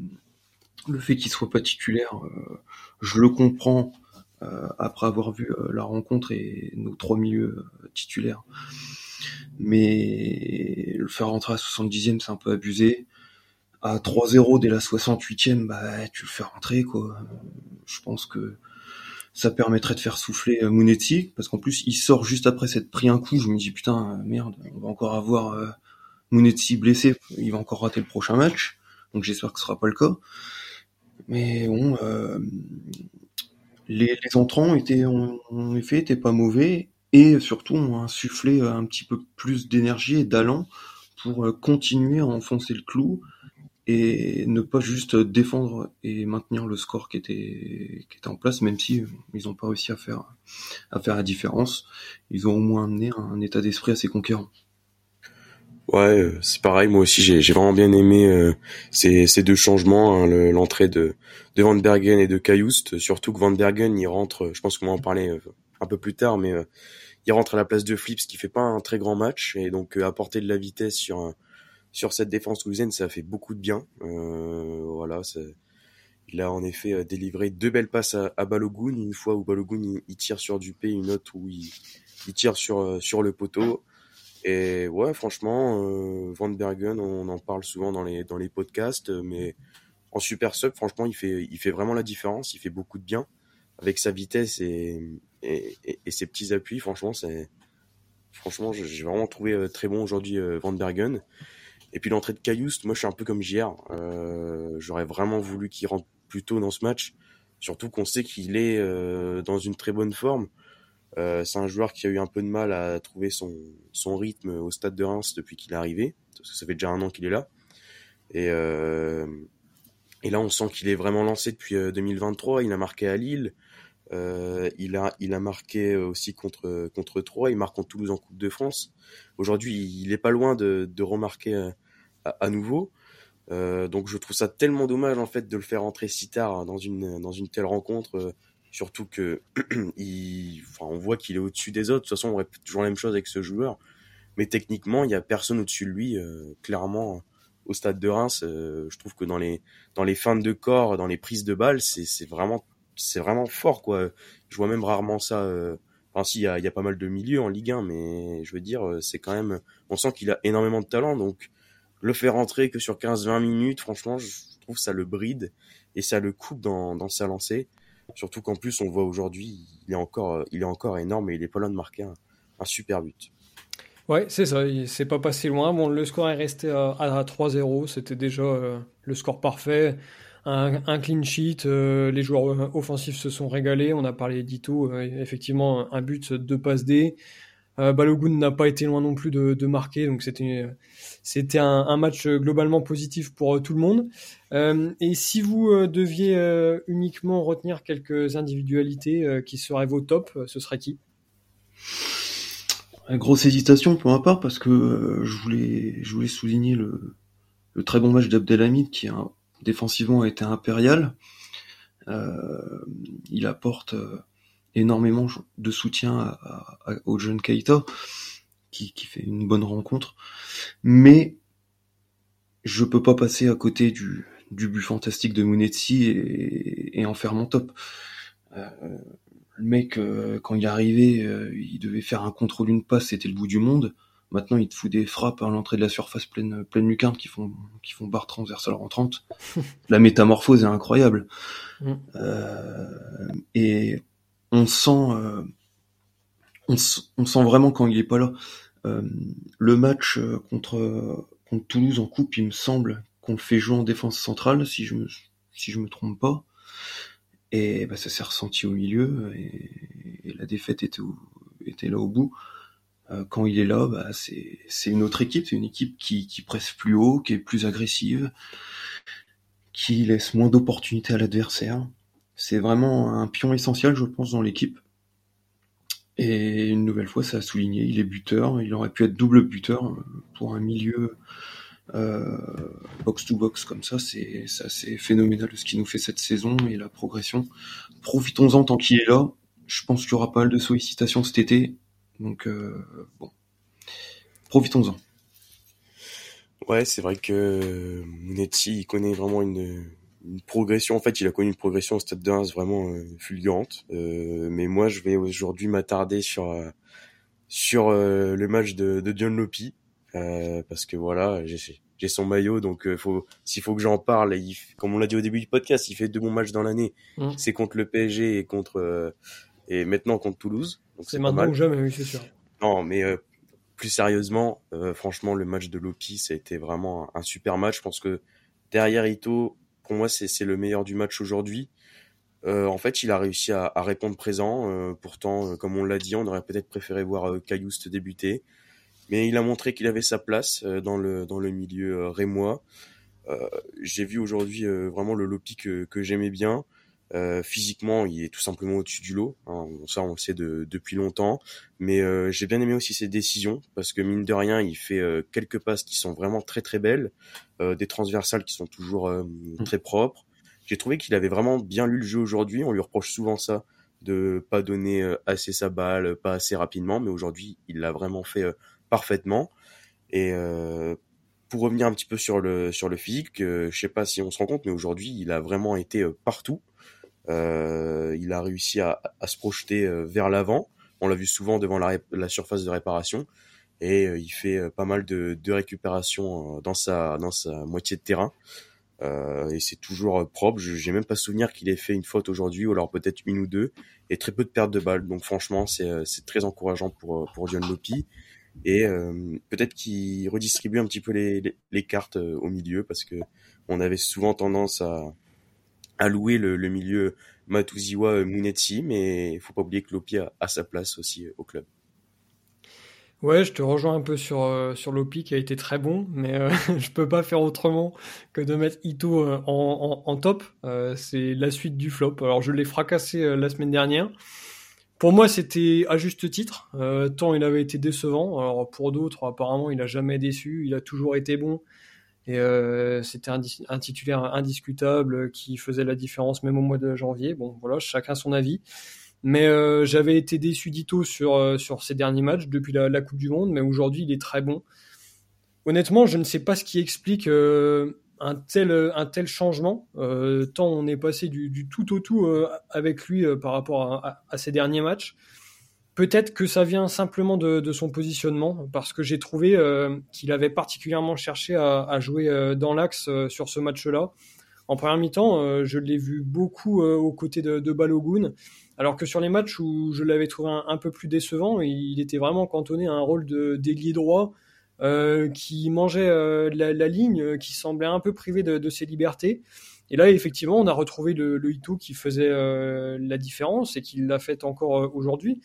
le fait qu'il soit pas titulaire, je le comprends après avoir vu euh, la rencontre et nos trois milieux euh, titulaires. Mais le faire rentrer à 70e, c'est un peu abusé. À 3-0 dès la 68e, bah tu le fais rentrer quoi. Je pense que ça permettrait de faire souffler Mounetzi parce qu'en plus il sort juste après s'être pris un coup. Je me dis putain merde, on va encore avoir euh, blessé, il va encore rater le prochain match. Donc j'espère que ce sera pas le cas. Mais bon, euh, les, entrants étaient en, effet étaient pas mauvais et surtout ont insufflé un petit peu plus d'énergie et d'allant pour euh, continuer à enfoncer le clou et ne pas juste défendre et maintenir le score qui était qui était en place même si euh, ils n'ont pas réussi à faire à faire la différence. Ils ont au moins amené un état d'esprit assez conquérant Ouais, euh, c'est pareil. Moi aussi, j'ai vraiment bien aimé euh, ces, ces, deux changements, hein, l'entrée de, de Van Bergen et de Cayoust. Surtout que Van Bergen, il rentre. Je pense qu'on va en parler euh, un peu plus tard, mais il rentre à la place de Flips, qui fait pas un très grand match, et donc apporter de la vitesse sur sur cette défense toulousaine, ça fait beaucoup de bien. voilà, il a en effet délivré deux belles passes à, à Balogun, une fois où Balogun il, tire sur Dupé, une autre où il, il tire sur sur le poteau. Et ouais, franchement, euh, Van Bergen, on en parle souvent dans les dans les podcasts, mais en super sub, franchement, il fait il fait vraiment la différence. Il fait beaucoup de bien avec sa vitesse et et, et, ses petits appuis. Franchement, c'est franchement, j'ai vraiment trouvé euh, très bon aujourd'hui euh, Van Bergen. Et puis l'entrée de Cayoust, moi, je suis un peu comme JR. Euh, J'aurais vraiment voulu qu'il rentre plus tôt dans ce match, surtout qu'on sait qu'il est euh, dans une très bonne forme. Euh, c'est un joueur qui a eu un peu de mal à trouver son, son rythme au stade de Reims depuis qu'il est arrivé, parce que ça fait déjà un an qu'il est là. Et, euh, et là, on sent qu'il est vraiment lancé depuis 2023. Euh, il a marqué à Lille. Euh, il a il a marqué aussi contre contre Troyes. Il marque contre Toulouse en Coupe de France. Aujourd'hui, il est pas loin de, de remarquer à, à, nouveau. Euh, donc je trouve ça tellement dommage en fait de le faire entrer si tard dans une dans une telle rencontre Surtout que il, enfin, on voit qu'il est au-dessus des autres. De toute façon, on aurait toujours la même chose avec ce joueur. Mais techniquement, il y a personne au-dessus de lui. Euh, clairement, au stade de Reims, euh, je trouve que dans les dans les feintes de corps, dans les prises de balles, c'est vraiment c'est vraiment fort quoi. Je vois même rarement ça. Euh... Enfin, si, il y a, y a pas mal de milieux en Ligue 1, mais je veux dire, euh, c'est quand même. On sent qu'il a énormément de talent, donc le faire rentrer que sur 15-20 minutes, franchement, je trouve ça le bride et ça le coupe dans, dans sa lancée. Surtout qu'en plus, on voit aujourd'hui, il est encore, euh, il est encore énorme et il est pas loin de marquer un, super but. Ouais, c'est ça, il s'est pas passé loin. Bon, le score est resté à, à 3-0, c'était déjà euh, le score parfait. Un, clean sheet, euh, les joueurs offensifs se sont régalés. On a parlé d'Ito, effectivement, un but, deux passes D. Balogun n'a pas été loin non plus de, marquer, donc c'était un, match globalement positif pour tout le monde. Euh, et si vous euh, deviez euh, uniquement retenir quelques individualités qui seraient vos tops, ce serait qui? Grosse hésitation pour ma part parce que je voulais je voulais souligner le, très bon match d'Abdelhamid qui défensivement a été impérial. il apporte énormément de soutien au jeune Keita qui, qui fait une bonne rencontre. Mais je peux pas passer à côté du, du but fantastique de Munetsi et, et, en faire mon top. Euh, le mec, euh, quand il arrivait, euh, il devait faire un contrôle une passe, c'était le bout du monde. Maintenant, il te fout des frappes à l'entrée de la surface pleine, pleine lucarne qui font, qui font barre transversale rentrante. la métamorphose est incroyable. Mm. Euh, et on sent, euh, on, on, sent vraiment quand il est pas là. Euh, le match contre, contre Toulouse en coupe, il me semble qu'on le fait jouer en défense centrale, si je me, me trompe pas. Et bah, ça s'est ressenti au milieu, et, la défaite était, là au bout. Euh, quand il est là, bah, c'est une autre équipe, c'est une équipe qui, qui presse plus haut, qui est plus agressive, qui laisse moins d'opportunités à l'adversaire. C'est vraiment un pion essentiel, je pense, dans l'équipe. Et une nouvelle fois, ça a souligné, il est buteur, il aurait pu être double buteur euh, pour un milieu box to box comme ça, c'est assez phénoménal ce qu'il nous fait cette saison et la progression. Profitons-en tant qu'il est là. Je pense qu'il y aura pas mal de sollicitations cet été donc, euh, bon, profitons-en. Ouais, c'est vrai que Monetti, il connaît vraiment une, progression. En fait, il a connu une progression au stade de Reims vraiment euh, fulgurante. Euh, mais moi, je vais aujourd'hui m'attarder sur sur le match de, de John Lopi parce que voilà, j'ai son maillot, donc faut s'il faut que j'en parle, il, comme on l'a dit au début du podcast, il fait deux bons matchs dans l'année. Mmh. C'est contre le PSG et contre et maintenant contre Toulouse. C'est maintenant ou jamais, oui, c'est sûr. Non, mais euh, plus sérieusement, euh, franchement, le match de Lopi, ça a été vraiment un, super match. Je pense que derrière Ito, pour moi, c'est le meilleur du match aujourd'hui. Euh, en fait, il a réussi à, à répondre présent. pourtant, comme on l'a dit, on aurait peut-être préféré voir Caillouste débuter. Mais il a montré qu'il avait sa place dans le, dans le milieu rémois. J'ai vu aujourd'hui vraiment le Lopi que, que j'aimais bien. Euh, physiquement, il est tout simplement au-dessus du lot. Hein, ça, on le sait de, depuis longtemps. Mais euh, j'ai bien aimé aussi ses décisions parce que mine de rien, il fait euh, quelques passes qui sont vraiment très très belles, des transversales qui sont toujours mmh. très propres. J'ai trouvé qu'il avait vraiment bien lu le jeu aujourd'hui. On lui reproche souvent ça de pas donner assez sa balle, pas assez rapidement, mais aujourd'hui, il l'a vraiment fait parfaitement. Et pour revenir un petit peu sur le sur le physique, je sais pas si on se rend compte, mais aujourd'hui, il a vraiment été partout. Euh, il a réussi à, à se projeter euh, vers l'avant. On l'a vu souvent devant la, la, surface de réparation et euh, il fait pas mal de, de récupération dans sa dans sa moitié de terrain. Euh, et c'est toujours propre. J'ai même pas souvenir qu'il ait fait une faute aujourd'hui, ou alors peut-être une ou deux, et très peu de pertes de balles. Donc franchement, c'est très encourageant pour pour John Lopi. Et euh, peut-être qu'il redistribue un petit peu les, les, les, cartes au milieu, parce que on avait souvent tendance à, à louer le, le milieu Matuziwa euh, Munetsi, mais il faut pas oublier que Lopi a, a, sa place aussi euh, au club. Ouais, je te rejoins un peu sur, euh, sur Lopi qui a été très bon, mais euh, je peux pas faire autrement que de mettre Ito en, en, en, top. c'est la suite du flop. Alors je l'ai fracassé la semaine dernière. Pour moi, c'était à juste titre, tant il avait été décevant. Alors pour d'autres, apparemment, il a jamais déçu, il a toujours été bon. Et euh, c'était un, titulaire indiscutable qui faisait la différence même au mois de janvier. Bon, voilà, chacun son avis. Mais euh, j'avais été déçu d'Ito sur, euh, sur ces derniers matchs depuis la, la Coupe du Monde, mais aujourd'hui il est très bon. Honnêtement, je ne sais pas ce qui explique euh, un, tel, un tel changement, euh, tant on est passé du, tout au tout euh, avec lui par rapport à, ces derniers matchs. Peut-être que ça vient simplement de, son positionnement, parce que j'ai trouvé euh, qu'il avait particulièrement cherché à, jouer euh, dans l'axe euh, sur ce match-là. En première mi-temps, euh, je l'ai vu beaucoup euh, aux côtés de, de, Balogun, alors que sur les matchs où je l'avais trouvé un, peu plus décevant, il était vraiment cantonné à un rôle d'ailier droit qui mangeait la, la, ligne, qui semblait un peu privé de, ses libertés. Et là, effectivement, on a retrouvé le, le Ito qui faisait la différence et qui l'a fait encore aujourd'hui.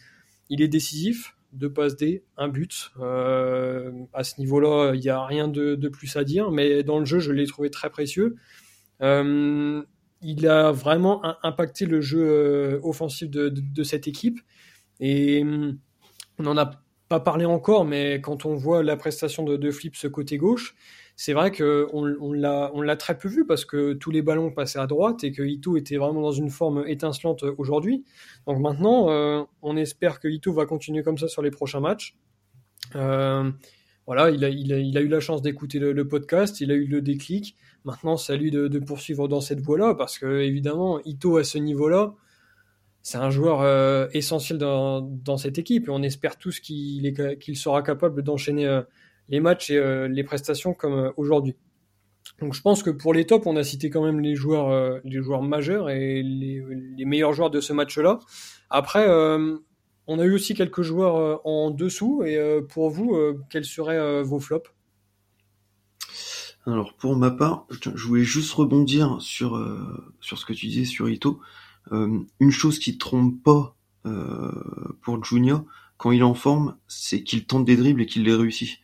Il est décisif, deux passes D, un but. Euh, à ce niveau-là, il n'y a rien de, plus à dire, mais dans le jeu, je l'ai trouvé très précieux. Euh, il a vraiment impacté le jeu euh, offensif de, de, cette équipe. Et on n'en a pas parlé encore, mais quand on voit la prestation de, de Flip ce côté gauche, c'est vrai qu'on on l'a, on l'a très peu vu parce que tous les ballons passaient à droite et que Ito était vraiment dans une forme étincelante aujourd'hui. Donc maintenant, euh, on espère que Ito va continuer comme ça sur les prochains matchs. Euh, voilà, il a, il, a, eu la chance d'écouter le, le, podcast, il a eu le déclic. Maintenant, c'est à lui de, de poursuivre dans cette voie-là parce que évidemment, Ito à ce niveau-là, c'est un joueur essentiel dans, dans, cette équipe et on espère tous qu'il sera capable d'enchaîner les matchs et les prestations comme aujourd'hui. Donc je pense que pour les tops, on a cité quand même les joueurs, les joueurs majeurs et les, meilleurs joueurs de ce match-là. Après, on a eu aussi quelques joueurs en dessous et pour vous, quels seraient vos flops? Alors pour ma part, je voulais juste rebondir sur euh, sur ce que tu disais sur Ito. Euh, une chose qui trompe pas euh, pour Junior quand il est en forme, c'est qu'il tente des dribbles et qu'il les réussit.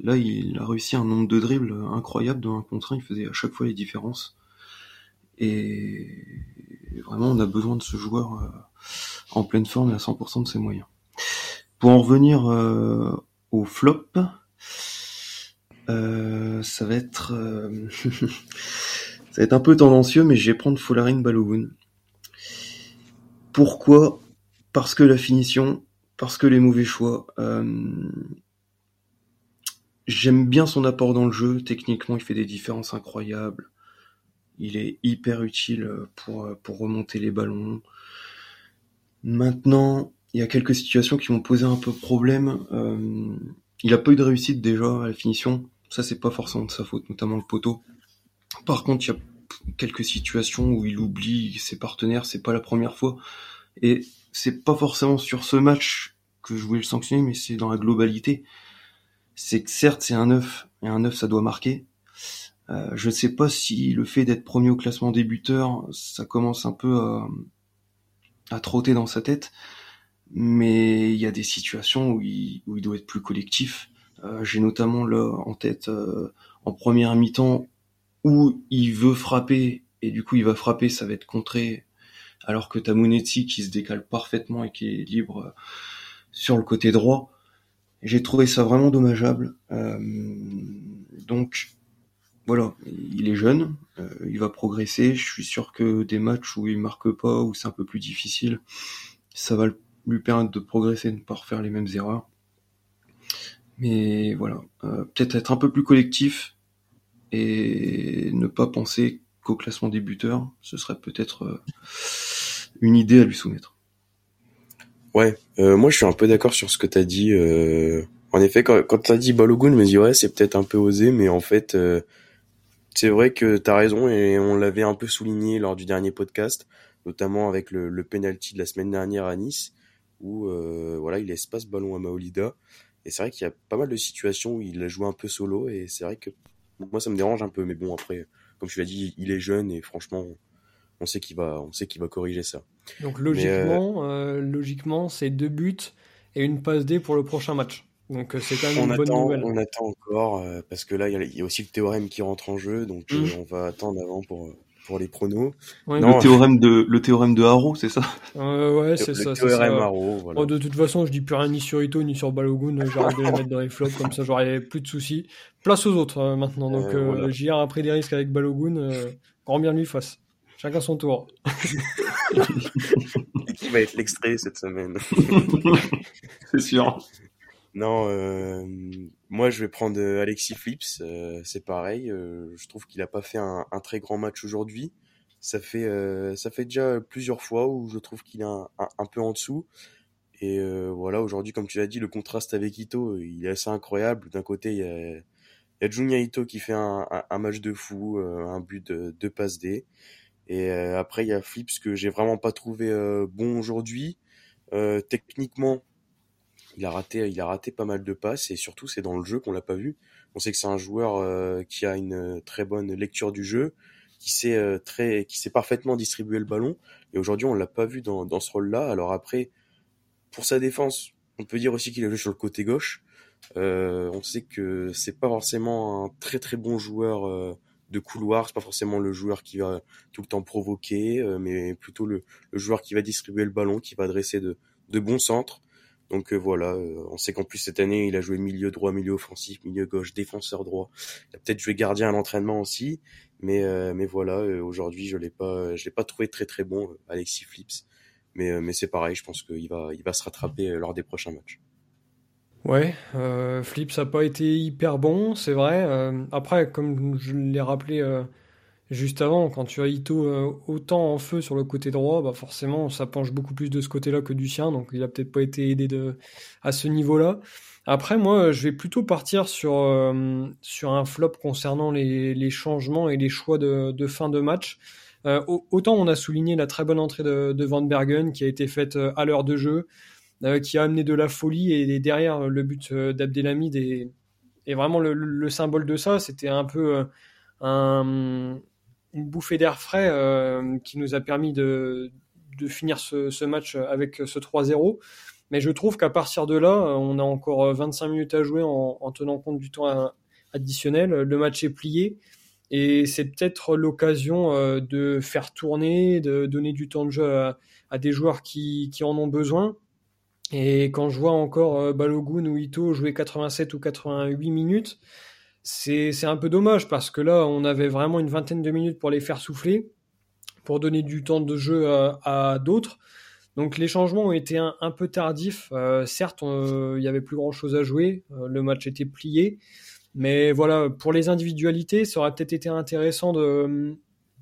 Là, il a réussi un nombre de dribbles incroyable dans un contrat. Il faisait à chaque fois les différences. Et vraiment, on a besoin de ce joueur en pleine forme et à 100% de ses moyens. Pour en revenir au flop, euh, ça va être euh, ça va être un peu tendancieux, mais je vais prendre Folarin Balogun. Pourquoi? Parce que la finition, parce que les mauvais choix. Euh, j'aime bien son apport dans le jeu. Techniquement, il fait des différences incroyables. Il est hyper utile pour, pour remonter les ballons. Maintenant, il y a quelques situations qui vont poser un peu problème. il a pas eu de réussite déjà à la finition. Ça, c'est pas forcément de sa faute, notamment le poteau. Par contre, il y a quelques situations où il oublie ses partenaires, c'est pas la première fois. Et c'est pas forcément sur ce match que je voulais le sanctionner, mais c'est dans la globalité. C'est que certes, c'est un 9, et un 9, ça doit marquer. Euh, je ne sais pas si le fait d'être premier au classement débuteur, ça commence un peu à, à trotter dans sa tête. Mais il y a des situations où il, où il doit être plus collectif. Euh, j'ai notamment là en tête euh, en première mi-temps où il veut frapper et du coup il va frapper, ça va être contré alors que t'as Monetti qui se décale parfaitement et qui est libre euh, sur le côté droit. J'ai trouvé ça vraiment dommageable. donc voilà, il est jeune, il va progresser. Je suis sûr que des matchs où il marque pas, où c'est un peu plus difficile, ça va lui permettre de progresser, de ne pas refaire les mêmes erreurs. Mais voilà, euh, peut-être être un peu plus collectif et ne pas penser qu'au classement des buteurs, ce serait peut-être euh, une idée à lui soumettre. Ouais, euh, moi je suis un peu d'accord sur ce que tu as dit. en effet, quand, quand tu as dit Balogun, je me dis ouais, c'est peut-être un peu osé, mais en fait, c'est vrai que tu as raison et on l'avait un peu souligné lors du dernier podcast, notamment avec le, le penalty de la semaine dernière à Nice, où voilà, il laisse pas ce ballon à Maolida. Et c'est vrai qu'il y a pas mal de situations où il a joué un peu solo et c'est vrai que moi ça me dérange un peu. Mais bon après, comme tu l'as dit, il est jeune et franchement, on sait qu'il va, on sait qu'il va corriger ça. Donc logiquement, euh, logiquement, c'est deux buts et une passe D pour le prochain match. Donc euh, c'est quand même une bonne nouvelle. On attend encore euh, parce que là il y, a aussi le théorème qui rentre en jeu, donc mmh. on va attendre avant pour pour les pronos. le théorème de le théorème de Haro, c'est ça? Euh, Ouais, c'est ça. Le théorème Haro, voilà. Oh, de toute façon, je dis plus rien ni sur Ito ni sur Balogun. J'arrête de les mettre dans les flops comme ça, j'aurais plus de soucis. Place aux autres euh, maintenant. Donc euh, voilà. JR a pris des risques avec Balogun. Euh, grand bien lui fasse. Chacun son tour. qui va être l'extrait cette semaine? C'est sûr. Non, euh, moi je vais prendre euh, Alexis Flips. Euh, c'est pareil. je trouve qu'il a pas fait un, un, très grand match aujourd'hui. Ça fait ça fait déjà plusieurs fois où je trouve qu'il est un, un, peu en dessous. Et voilà, aujourd'hui, comme tu l'as dit, le contraste avec Ito, il est assez incroyable. D'un côté, il y a, il y a Junya Ito qui fait un, match de fou, un but de deux passes D. Et après, il y a Flips que j'ai vraiment pas trouvé bon aujourd'hui. techniquement, il a raté, il a raté pas mal de passes et surtout c'est dans le jeu qu'on l'a pas vu. On sait que c'est un joueur euh, qui a une très bonne lecture du jeu, qui sait euh, très, qui sait parfaitement distribuer le ballon. Et aujourd'hui on l'a pas vu dans, dans ce rôle-là. Alors après, pour sa défense, on peut dire aussi qu'il a joué sur le côté gauche. Euh, on sait que c'est pas forcément un très très bon joueur de couloir, c'est pas forcément le joueur qui va tout le temps provoquer, mais plutôt le, le, joueur qui va distribuer le ballon, qui va dresser de, de bons centres. Donc euh, voilà, euh, on sait qu'en plus cette année, il a joué milieu droit, milieu offensif, milieu gauche, défenseur droit. Il a peut-être joué gardien à l'entraînement aussi, mais euh, mais voilà, aujourd'hui je l'ai pas, je l'ai pas trouvé très très bon, Alexis Flips. Mais mais c'est pareil, je pense qu'il va il va se rattraper lors des prochains matchs. Ouais, euh, Flips a pas été hyper bon, c'est vrai. après, comme je l'ai rappelé juste avant. Quand tu as Ito euh, autant en feu sur le côté droit, bah forcément, ça penche beaucoup plus de ce côté-là que du sien, donc il a peut-être pas été aidé de, à ce niveau-là. Après, moi, je vais plutôt partir sur, euh, sur un flop concernant les, les, changements et les choix de, de fin de match. Euh, autant on a souligné la très bonne entrée de, de Van Bergen qui a été faite à l'heure de jeu, qui a amené de la folie et, derrière le but d'Abdelhamid est, vraiment le, le, symbole de ça. C'était un peu un, une bouffée d'air frais euh, qui nous a permis de, de finir ce, ce, match avec ce 3-0. Mais je trouve qu'à partir de là, on a encore 25 minutes à jouer en, en tenant compte du temps additionnel. Le match est plié. Et c'est peut-être l'occasion euh, de faire tourner, de donner du temps de jeu à, à des joueurs qui, qui, en ont besoin. Et quand je vois encore euh, Balogun ou Ito jouer 87 ou 88 minutes, c'est un peu dommage parce que là, on avait vraiment une vingtaine de minutes pour les faire souffler, pour donner du temps de jeu à, d'autres. Donc les changements ont été un, peu tardifs. Euh, certes, il n'y avait plus grand-chose à jouer, euh, le match était plié, mais voilà, pour les individualités, ça aurait peut-être été intéressant de,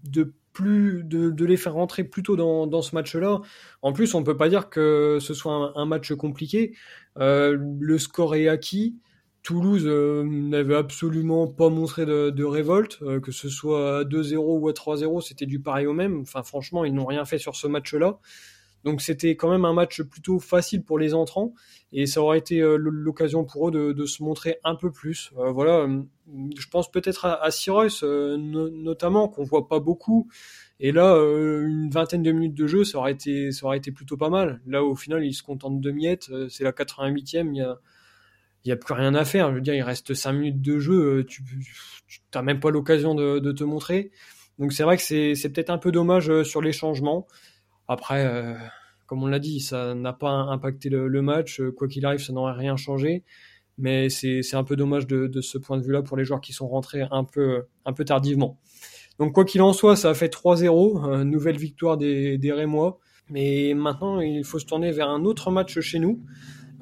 de plus de, les faire rentrer plus tôt dans, ce match-là. En plus, on peut pas dire que ce soit un, match compliqué. Euh, le score est acquis. Toulouse euh, n'avait absolument pas montré de, révolte, euh, que ce soit à 2-0 ou à 3-0, c'était du pareil au même. Enfin, franchement, ils n'ont rien fait sur ce match-là. Donc c'était quand même un match plutôt facile pour les entrants et ça aurait été euh, l'occasion pour eux de, se montrer un peu plus. voilà, je pense peut-être à, à Cyrus notamment qu'on voit pas beaucoup. Et là, une vingtaine de minutes de jeu, ça aurait été, ça aurait été plutôt pas mal. Là, au final, ils se contentent de miettes. C'est la 88e. Il y a, il n'y a plus rien à faire. Je veux dire, il reste 5 minutes de jeu, euh, tu n'as même pas l'occasion de, te montrer. Donc c'est vrai que c'est peut-être un peu dommage euh, sur les changements. Après, euh, comme on l'a dit, ça n'a pas impacté le, match. Quoi qu'il arrive, ça n'aurait rien changé. Mais c'est un peu dommage de, ce point de vue-là pour les joueurs qui sont rentrés un peu, tardivement. Donc quoi qu'il en soit, ça a fait 3-0, nouvelle victoire des Rémois. Mais maintenant, il faut se tourner vers un autre match chez nous.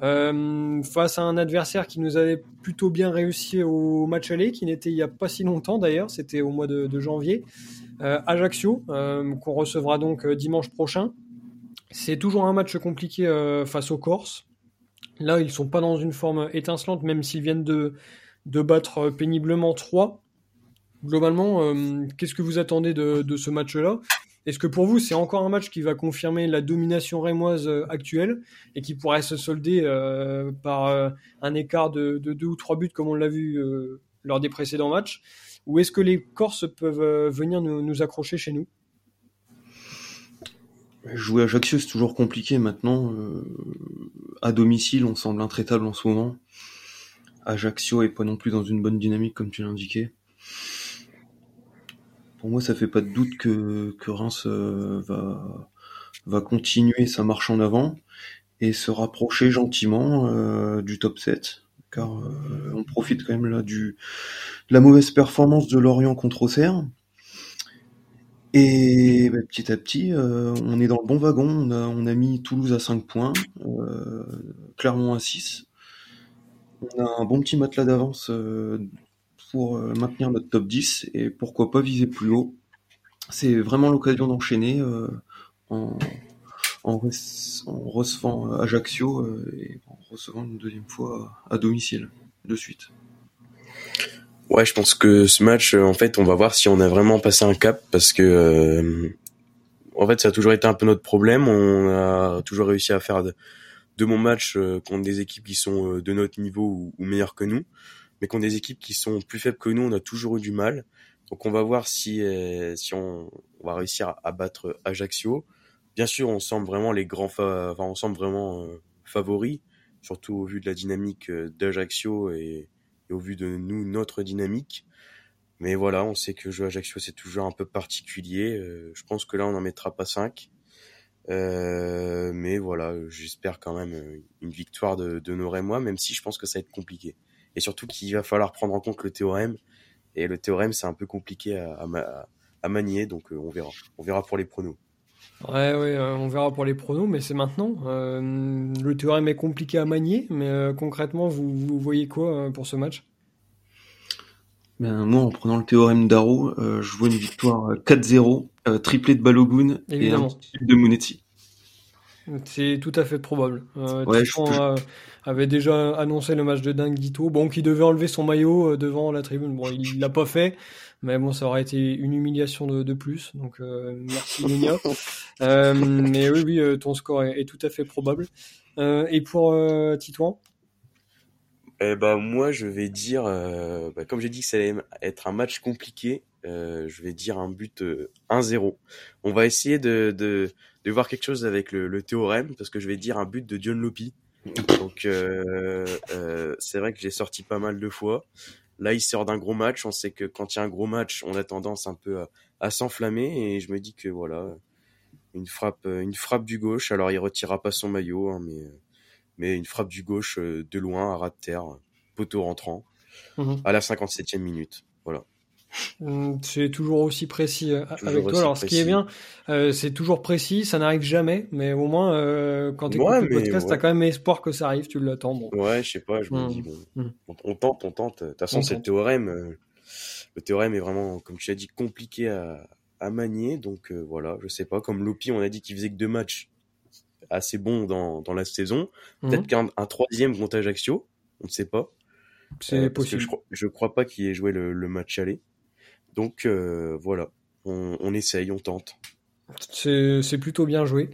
Euh, face à un adversaire qui nous avait plutôt bien réussi au match aller, qui n'était il n'y a pas si longtemps d'ailleurs, c'était au mois de, janvier, euh, Ajaccio, euh, qu'on recevra donc dimanche prochain. C'est toujours un match compliqué face aux Corses. Là, ils sont pas dans une forme étincelante, même s'ils viennent de, de battre péniblement 3. Globalement, qu'est-ce que vous attendez de, de ce match-là? Est-ce que pour vous, c'est encore un match qui va confirmer la domination rémoise euh, actuelle et qui pourrait se solder euh, par euh, un écart de, deux ou trois buts comme on l'a vu lors des précédents matchs? Ou est-ce que les Corses peuvent venir nous, accrocher chez nous? Jouer à Ajaccio, c'est toujours compliqué maintenant. à domicile, on semble intraitable en ce moment. Ajaccio est pas non plus dans une bonne dynamique, comme tu l'indiquais pour moi, ça fait pas de doute que, que Reims euh, va, va continuer sa marche en avant et se rapprocher gentiment euh, du top 7 car euh, on profite quand même là du de la mauvaise performance de Lorient contre Auxerre. Et bah, petit à petit on est dans le bon wagon. On a, on a mis Toulouse à 5 points Clermont à 6 on a un bon petit matelas d'avance pour euh, maintenir notre top 10 et pourquoi pas viser plus haut. C'est vraiment l'occasion d'enchaîner euh, en, recevant Ajaccio euh, et en recevant une deuxième fois à domicile de suite. Ouais, je pense que ce match, en fait, on va voir si on a vraiment passé un cap parce que, en fait, ça a toujours été un peu notre problème. On a toujours réussi à faire de, de bons matchs contre des équipes qui sont de notre niveau ou meilleures que nous mais qu'on des équipes qui sont plus faibles que nous, on a toujours eu du mal. Donc on va voir si euh, si on, va réussir à, battre Ajaccio. Bien sûr, on semble vraiment les grands, enfin on semble vraiment euh, favoris, surtout au vu de la dynamique euh, d'Ajaccio et, au vu de nous notre dynamique. Mais voilà, on sait que jouer Ajaccio c'est toujours un peu particulier. je pense que là on n'en mettra pas 5. mais voilà, j'espère quand même une victoire de, de nos Rémois, même si je pense que ça va être compliqué et surtout qu'il va falloir prendre en compte le théorème. Et le théorème, c'est un peu compliqué à, à, manier, donc euh, on verra. On verra pour les pronos. Ouais, ouais, euh, on verra pour les pronos, mais c'est maintenant. Euh, le théorème est compliqué à manier, mais concrètement, vous, vous, voyez quoi pour ce match? Ben, moi, en prenant le théorème d'Aro, je vois une victoire 4-0, triplé de Balogun et un de Monetti. C'est tout à fait probable. Euh, ouais, avait déjà annoncé le match de dingue d'Ito, bon, qui devait enlever son maillot devant la tribune. Bon, il l'a pas fait, mais bon, ça aurait été une humiliation de, de plus. Donc, euh, merci Lunia. euh, mais oui, oui, ton score est, est, tout à fait probable. et pour Titouan? Eh ben moi je vais dire, euh, bah, comme j'ai dit que ça allait être un match compliqué, euh, je vais dire un but 1-0. Euh, On va essayer de, de, de, voir quelque chose avec le, le, théorème parce que je vais dire un but de Dion Lopi. Donc euh, euh, c'est vrai que j'ai sorti pas mal de fois. Là il sort d'un gros match. On sait que quand il y a un gros match, on a tendance un peu à, à s'enflammer et je me dis que voilà une frappe, une frappe du gauche. Alors il retirera pas son maillot, hein, mais mais une frappe du gauche euh, de loin, à ras de terre, poteau rentrant, mhm. à la 57e minute. Voilà. Hum, c'est toujours aussi précis euh, avec toi. Alors, ce qui est bien, euh, c'est toujours précis. Ça n'arrive jamais, mais au moins, quand tu écoutes le podcast, tu as quand même espoir que ça arrive. Tu l'attends. Bon. Ouais, je sais pas. Je me hum. dis, bon, hum. on, tente, on tente. De toute façon, c'est le théorème. le théorème est vraiment, comme tu l'as dit, compliqué à, à manier. Donc voilà, je sais pas. Comme Lopi, on a dit qu'il faisait que deux matchs assez bon dans, dans la saison. Peut-être qu'un un troisième contre Ajaccio, on ne sait pas. C'est euh, possible. Je, ne crois pas qu'il ait joué le, le match aller. Donc euh, voilà, on, essaye, on tente. C'est plutôt bien joué.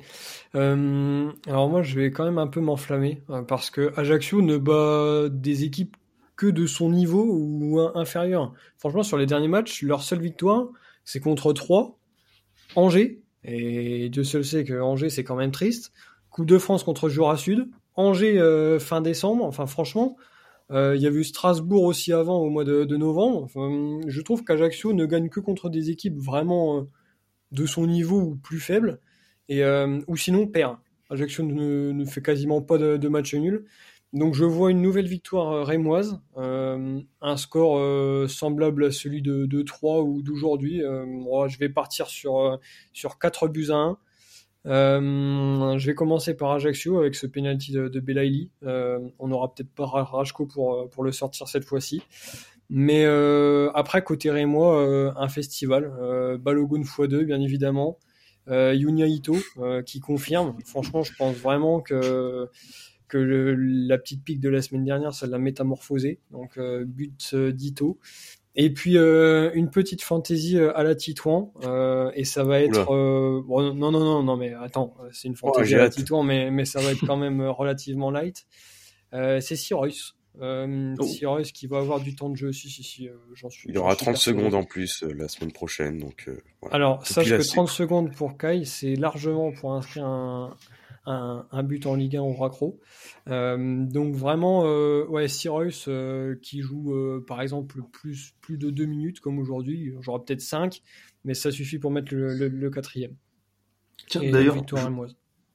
Euh, alors moi, je vais quand même un peu m'enflammer hein, parce que Ajaccio ne bat des équipes que de son niveau ou inférieur. Franchement, sur les derniers matchs, leur seule victoire, c'est contre 3, Angers, et Dieu seul sait que Angers, c'est quand même triste. Coupe de France contre Jura Sud. Angers euh, fin décembre. Enfin, franchement, euh, il y a eu Strasbourg aussi avant, au mois de, novembre. Enfin, je trouve qu'Ajaccio ne gagne que contre des équipes vraiment euh, de son niveau ou plus faibles. Et, ou sinon, perd. Ajaccio ne, fait quasiment pas de, match nul. Donc je vois une nouvelle victoire euh, rémoise, euh, un score euh, semblable à celui de, de 3 ou d'aujourd'hui. Je vais partir sur, sur 4 buts à 1. Je vais commencer par Ajaccio avec ce penalty de, de Belaïli. on n'aura peut-être pas Rajko pour, pour le sortir cette fois-ci. Mais après, côté Rémois, un festival. Balogun x2, bien évidemment. Yunya Ito, qui confirme. Franchement, je pense vraiment que que la petite pique de la semaine dernière, ça l'a métamorphosé. Donc euh, but euh, d'Ito. Et puis euh, une petite fantaisie à la Titouan et ça va être non non non non mais attends c'est une fantaisie à la Titouan mais mais ça va être quand même relativement light. c'est Cyrus. Euh, oh. qui va avoir du temps de jeu, si, si, si, j'en suis. Il y aura 30 secondes en plus la semaine prochaine, donc. Voilà. Alors, sache que 30 secondes pour Kai, c'est largement pour inscrire un, un, but en Ligue 1 au Racro. Euh, donc vraiment, euh, ouais, Cyrus euh, qui joue par exemple plus, plus de 2 minutes comme aujourd'hui, j'aurai peut-être 5, mais ça suffit pour mettre le, quatrième. Tiens, d'ailleurs,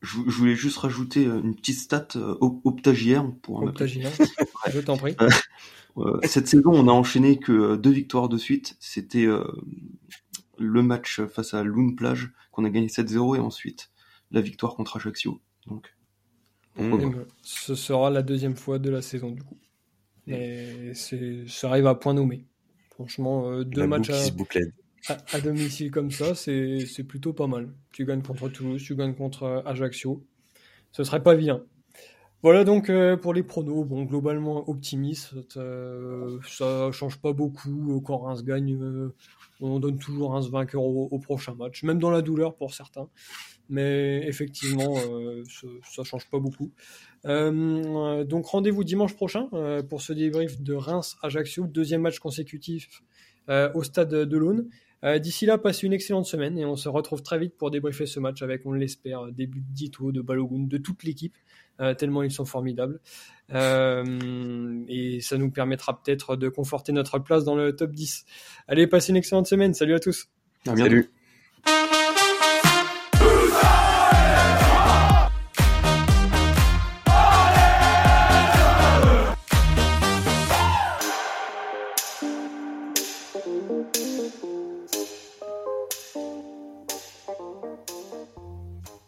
je, voulais juste rajouter une petite stat optagiaire pour Optagiaire, je t'en prie. cette saison, on a enchaîné que deux victoires de suite. C'était le match face à Loon Plage qu'on a gagné 7-0 et ensuite la victoire contre Ajaccio. Donc, mmh. ce sera la deuxième fois de la saison du coup. Et ça arrive à point nommé. Franchement, euh, deux matchs à, domicile comme ça, c'est plutôt pas mal. Tu gagnes contre Toulouse, tu gagnes contre euh, Ajaccio. Ce serait pas vilain. Voilà donc euh, pour les pronos. Bon, globalement optimiste. ça change pas beaucoup. Quand Reims gagne, on donne toujours un vainqueur au, prochain match, même dans la douleur pour certains mais effectivement, euh, ça change pas beaucoup. Euh, donc rendez-vous dimanche prochain euh, pour ce débrief de Reims-Ajaccio, deuxième match consécutif au stade de l'Aune. D'ici là, passez une excellente semaine et on se retrouve très vite pour débriefer ce match avec, on l'espère, des buts d'Ito, de Balogun, de toute l'équipe, tellement ils sont formidables. et ça nous permettra peut-être de conforter notre place dans le top 10. Allez, passez une excellente semaine. Salut à tous. Salut.